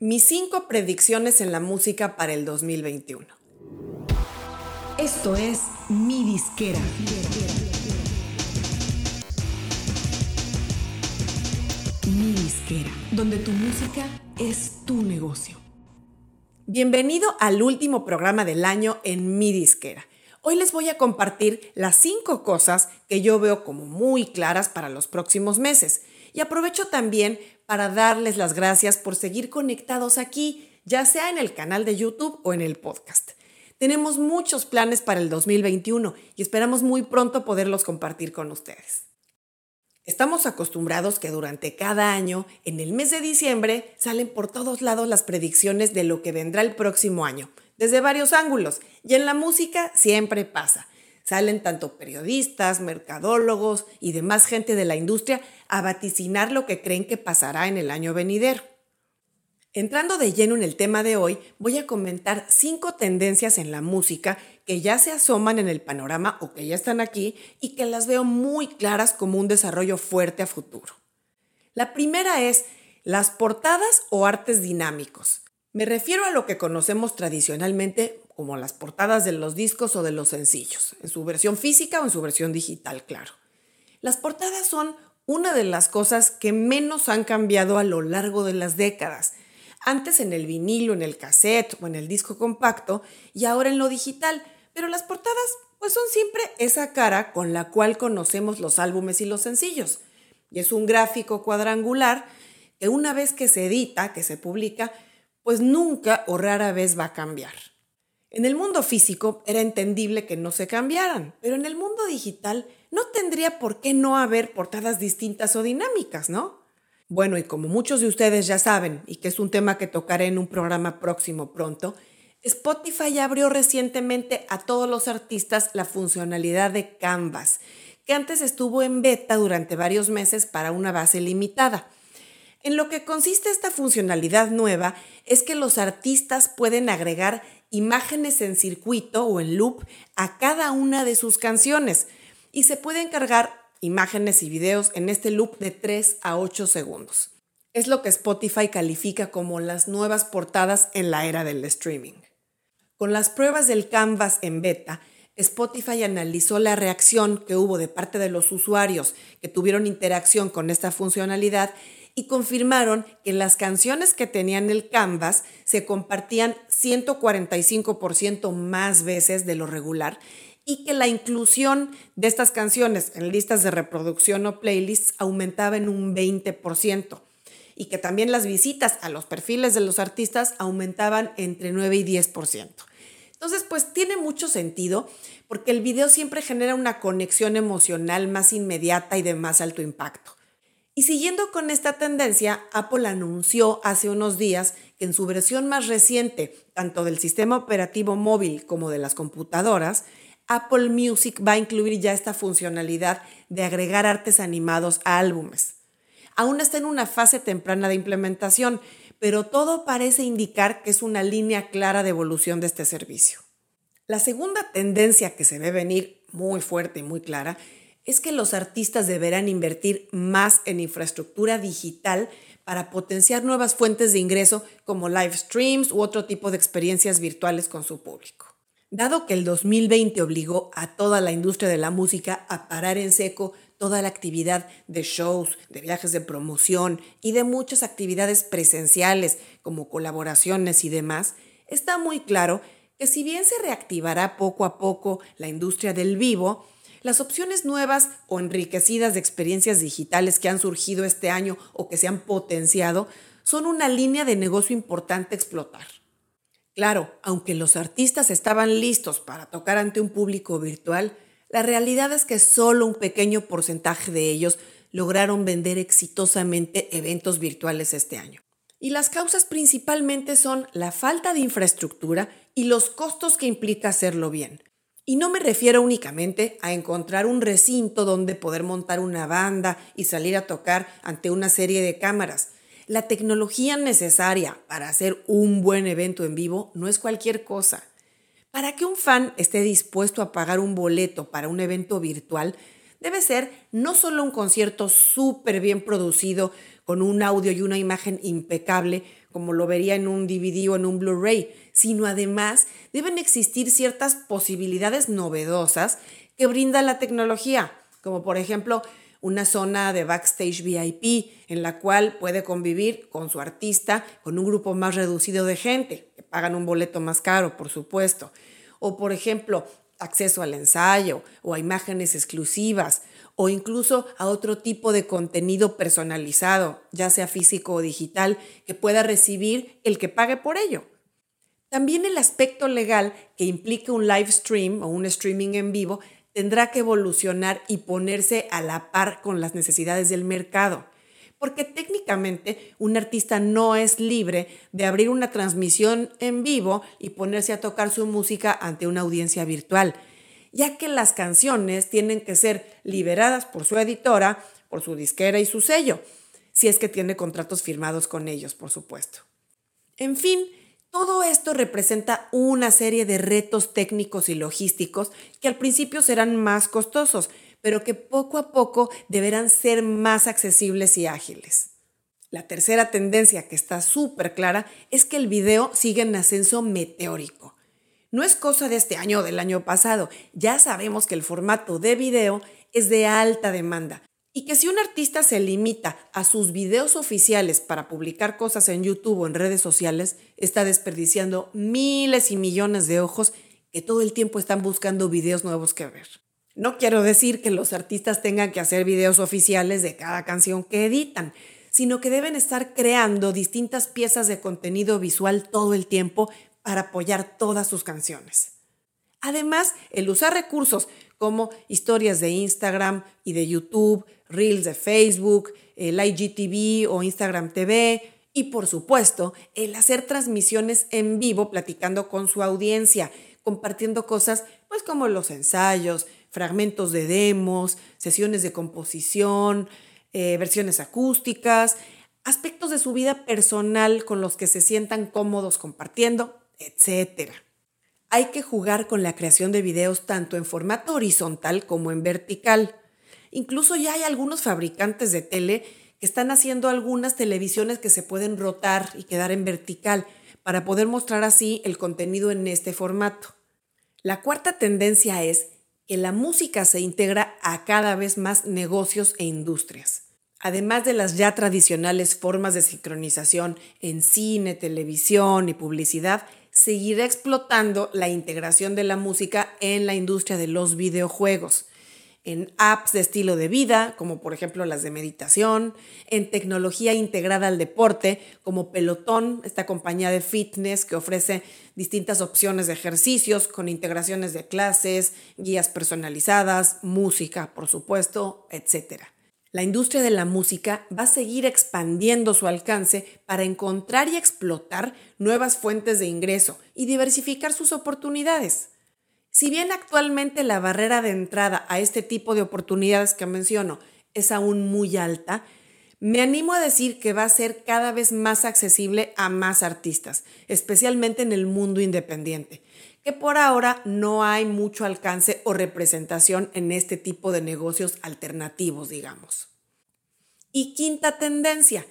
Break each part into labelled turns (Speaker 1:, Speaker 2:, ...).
Speaker 1: Mis cinco predicciones en la música para el 2021.
Speaker 2: Esto es Mi Disquera. Mi Disquera, donde tu música es tu negocio.
Speaker 1: Bienvenido al último programa del año en Mi Disquera. Hoy les voy a compartir las cinco cosas que yo veo como muy claras para los próximos meses. Y aprovecho también para darles las gracias por seguir conectados aquí, ya sea en el canal de YouTube o en el podcast. Tenemos muchos planes para el 2021 y esperamos muy pronto poderlos compartir con ustedes. Estamos acostumbrados que durante cada año, en el mes de diciembre, salen por todos lados las predicciones de lo que vendrá el próximo año, desde varios ángulos, y en la música siempre pasa. Salen tanto periodistas, mercadólogos y demás gente de la industria a vaticinar lo que creen que pasará en el año venidero. Entrando de lleno en el tema de hoy, voy a comentar cinco tendencias en la música que ya se asoman en el panorama o que ya están aquí y que las veo muy claras como un desarrollo fuerte a futuro. La primera es las portadas o artes dinámicos. Me refiero a lo que conocemos tradicionalmente como las portadas de los discos o de los sencillos, en su versión física o en su versión digital, claro. Las portadas son una de las cosas que menos han cambiado a lo largo de las décadas. Antes en el vinilo, en el cassette o en el disco compacto y ahora en lo digital. Pero las portadas pues son siempre esa cara con la cual conocemos los álbumes y los sencillos. Y es un gráfico cuadrangular que una vez que se edita, que se publica, pues nunca o rara vez va a cambiar. En el mundo físico era entendible que no se cambiaran, pero en el mundo digital no tendría por qué no haber portadas distintas o dinámicas, ¿no? Bueno, y como muchos de ustedes ya saben, y que es un tema que tocaré en un programa próximo pronto, Spotify abrió recientemente a todos los artistas la funcionalidad de Canvas, que antes estuvo en beta durante varios meses para una base limitada. En lo que consiste esta funcionalidad nueva es que los artistas pueden agregar imágenes en circuito o en loop a cada una de sus canciones y se pueden cargar imágenes y videos en este loop de 3 a 8 segundos. Es lo que Spotify califica como las nuevas portadas en la era del streaming. Con las pruebas del Canvas en beta, Spotify analizó la reacción que hubo de parte de los usuarios que tuvieron interacción con esta funcionalidad y confirmaron que las canciones que tenían el Canvas se compartían 145% más veces de lo regular y que la inclusión de estas canciones en listas de reproducción o playlists aumentaba en un 20% y que también las visitas a los perfiles de los artistas aumentaban entre 9 y 10%. Entonces, pues tiene mucho sentido porque el video siempre genera una conexión emocional más inmediata y de más alto impacto. Y siguiendo con esta tendencia, Apple anunció hace unos días que en su versión más reciente, tanto del sistema operativo móvil como de las computadoras, Apple Music va a incluir ya esta funcionalidad de agregar artes animados a álbumes. Aún está en una fase temprana de implementación, pero todo parece indicar que es una línea clara de evolución de este servicio. La segunda tendencia que se ve venir muy fuerte y muy clara es que los artistas deberán invertir más en infraestructura digital para potenciar nuevas fuentes de ingreso como live streams u otro tipo de experiencias virtuales con su público. Dado que el 2020 obligó a toda la industria de la música a parar en seco toda la actividad de shows, de viajes de promoción y de muchas actividades presenciales como colaboraciones y demás, está muy claro que si bien se reactivará poco a poco la industria del vivo, las opciones nuevas o enriquecidas de experiencias digitales que han surgido este año o que se han potenciado son una línea de negocio importante explotar. Claro, aunque los artistas estaban listos para tocar ante un público virtual, la realidad es que solo un pequeño porcentaje de ellos lograron vender exitosamente eventos virtuales este año. Y las causas principalmente son la falta de infraestructura y los costos que implica hacerlo bien. Y no me refiero únicamente a encontrar un recinto donde poder montar una banda y salir a tocar ante una serie de cámaras. La tecnología necesaria para hacer un buen evento en vivo no es cualquier cosa. Para que un fan esté dispuesto a pagar un boleto para un evento virtual, debe ser no solo un concierto súper bien producido, con un audio y una imagen impecable, como lo vería en un DVD o en un Blu-ray, sino además deben existir ciertas posibilidades novedosas que brinda la tecnología, como por ejemplo una zona de backstage VIP en la cual puede convivir con su artista con un grupo más reducido de gente, que pagan un boleto más caro, por supuesto. O por ejemplo, acceso al ensayo o a imágenes exclusivas o incluso a otro tipo de contenido personalizado, ya sea físico o digital, que pueda recibir el que pague por ello. También el aspecto legal que implica un live stream o un streaming en vivo tendrá que evolucionar y ponerse a la par con las necesidades del mercado. Porque técnicamente un artista no es libre de abrir una transmisión en vivo y ponerse a tocar su música ante una audiencia virtual, ya que las canciones tienen que ser liberadas por su editora, por su disquera y su sello, si es que tiene contratos firmados con ellos, por supuesto. En fin, todo esto representa una serie de retos técnicos y logísticos que al principio serán más costosos, pero que poco a poco deberán ser más accesibles y ágiles. La tercera tendencia que está súper clara es que el video sigue en ascenso meteórico. No es cosa de este año o del año pasado, ya sabemos que el formato de video es de alta demanda y que si un artista se limita a sus videos oficiales para publicar cosas en YouTube o en redes sociales, está desperdiciando miles y millones de ojos que todo el tiempo están buscando videos nuevos que ver. No quiero decir que los artistas tengan que hacer videos oficiales de cada canción que editan, sino que deben estar creando distintas piezas de contenido visual todo el tiempo para apoyar todas sus canciones. Además, el usar recursos como historias de Instagram y de YouTube, Reels de Facebook, el IGTV o Instagram TV y por supuesto el hacer transmisiones en vivo platicando con su audiencia, compartiendo cosas pues como los ensayos, fragmentos de demos, sesiones de composición, eh, versiones acústicas, aspectos de su vida personal con los que se sientan cómodos compartiendo, etc. Hay que jugar con la creación de videos tanto en formato horizontal como en vertical. Incluso ya hay algunos fabricantes de tele que están haciendo algunas televisiones que se pueden rotar y quedar en vertical para poder mostrar así el contenido en este formato. La cuarta tendencia es que la música se integra a cada vez más negocios e industrias. Además de las ya tradicionales formas de sincronización en cine, televisión y publicidad, seguirá explotando la integración de la música en la industria de los videojuegos en apps de estilo de vida, como por ejemplo las de meditación, en tecnología integrada al deporte, como Pelotón, esta compañía de fitness que ofrece distintas opciones de ejercicios con integraciones de clases, guías personalizadas, música, por supuesto, etc. La industria de la música va a seguir expandiendo su alcance para encontrar y explotar nuevas fuentes de ingreso y diversificar sus oportunidades. Si bien actualmente la barrera de entrada a este tipo de oportunidades que menciono es aún muy alta, me animo a decir que va a ser cada vez más accesible a más artistas, especialmente en el mundo independiente, que por ahora no hay mucho alcance o representación en este tipo de negocios alternativos, digamos. Y quinta tendencia,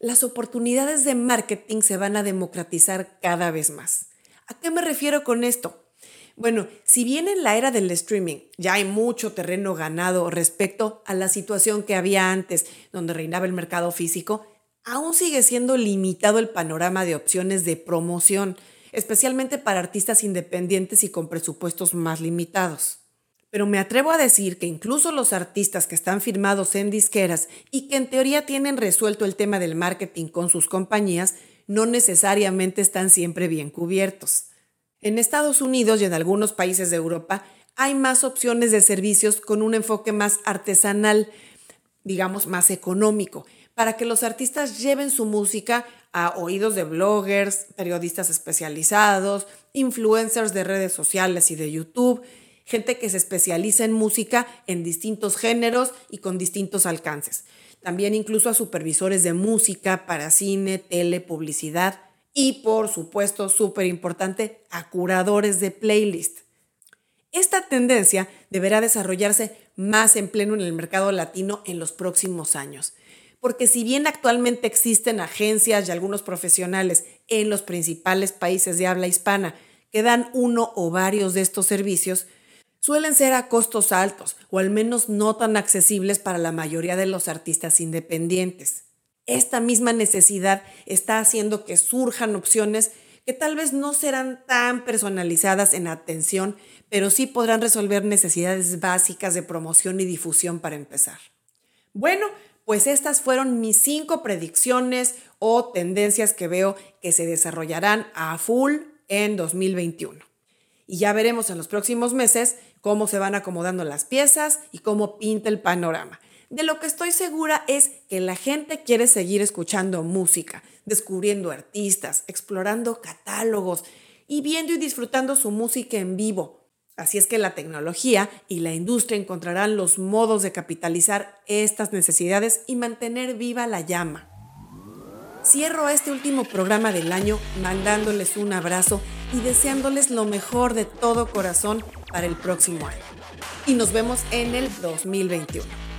Speaker 1: las oportunidades de marketing se van a democratizar cada vez más. ¿A qué me refiero con esto? Bueno, si bien en la era del streaming ya hay mucho terreno ganado respecto a la situación que había antes, donde reinaba el mercado físico, aún sigue siendo limitado el panorama de opciones de promoción, especialmente para artistas independientes y con presupuestos más limitados. Pero me atrevo a decir que incluso los artistas que están firmados en disqueras y que en teoría tienen resuelto el tema del marketing con sus compañías, no necesariamente están siempre bien cubiertos. En Estados Unidos y en algunos países de Europa hay más opciones de servicios con un enfoque más artesanal, digamos más económico, para que los artistas lleven su música a oídos de bloggers, periodistas especializados, influencers de redes sociales y de YouTube, gente que se especializa en música en distintos géneros y con distintos alcances. También incluso a supervisores de música para cine, tele, publicidad y por supuesto, súper importante, a curadores de playlist. Esta tendencia deberá desarrollarse más en pleno en el mercado latino en los próximos años, porque si bien actualmente existen agencias y algunos profesionales en los principales países de habla hispana que dan uno o varios de estos servicios, suelen ser a costos altos o al menos no tan accesibles para la mayoría de los artistas independientes. Esta misma necesidad está haciendo que surjan opciones que tal vez no serán tan personalizadas en atención, pero sí podrán resolver necesidades básicas de promoción y difusión para empezar. Bueno, pues estas fueron mis cinco predicciones o tendencias que veo que se desarrollarán a full en 2021. Y ya veremos en los próximos meses cómo se van acomodando las piezas y cómo pinta el panorama. De lo que estoy segura es que la gente quiere seguir escuchando música, descubriendo artistas, explorando catálogos y viendo y disfrutando su música en vivo, Así es que la tecnología y la industria encontrarán los modos de capitalizar estas necesidades y mantener viva la llama. Cierro este último programa del año mandándoles un abrazo y deseándoles lo mejor de todo corazón para el próximo año. Y nos vemos en el 2021.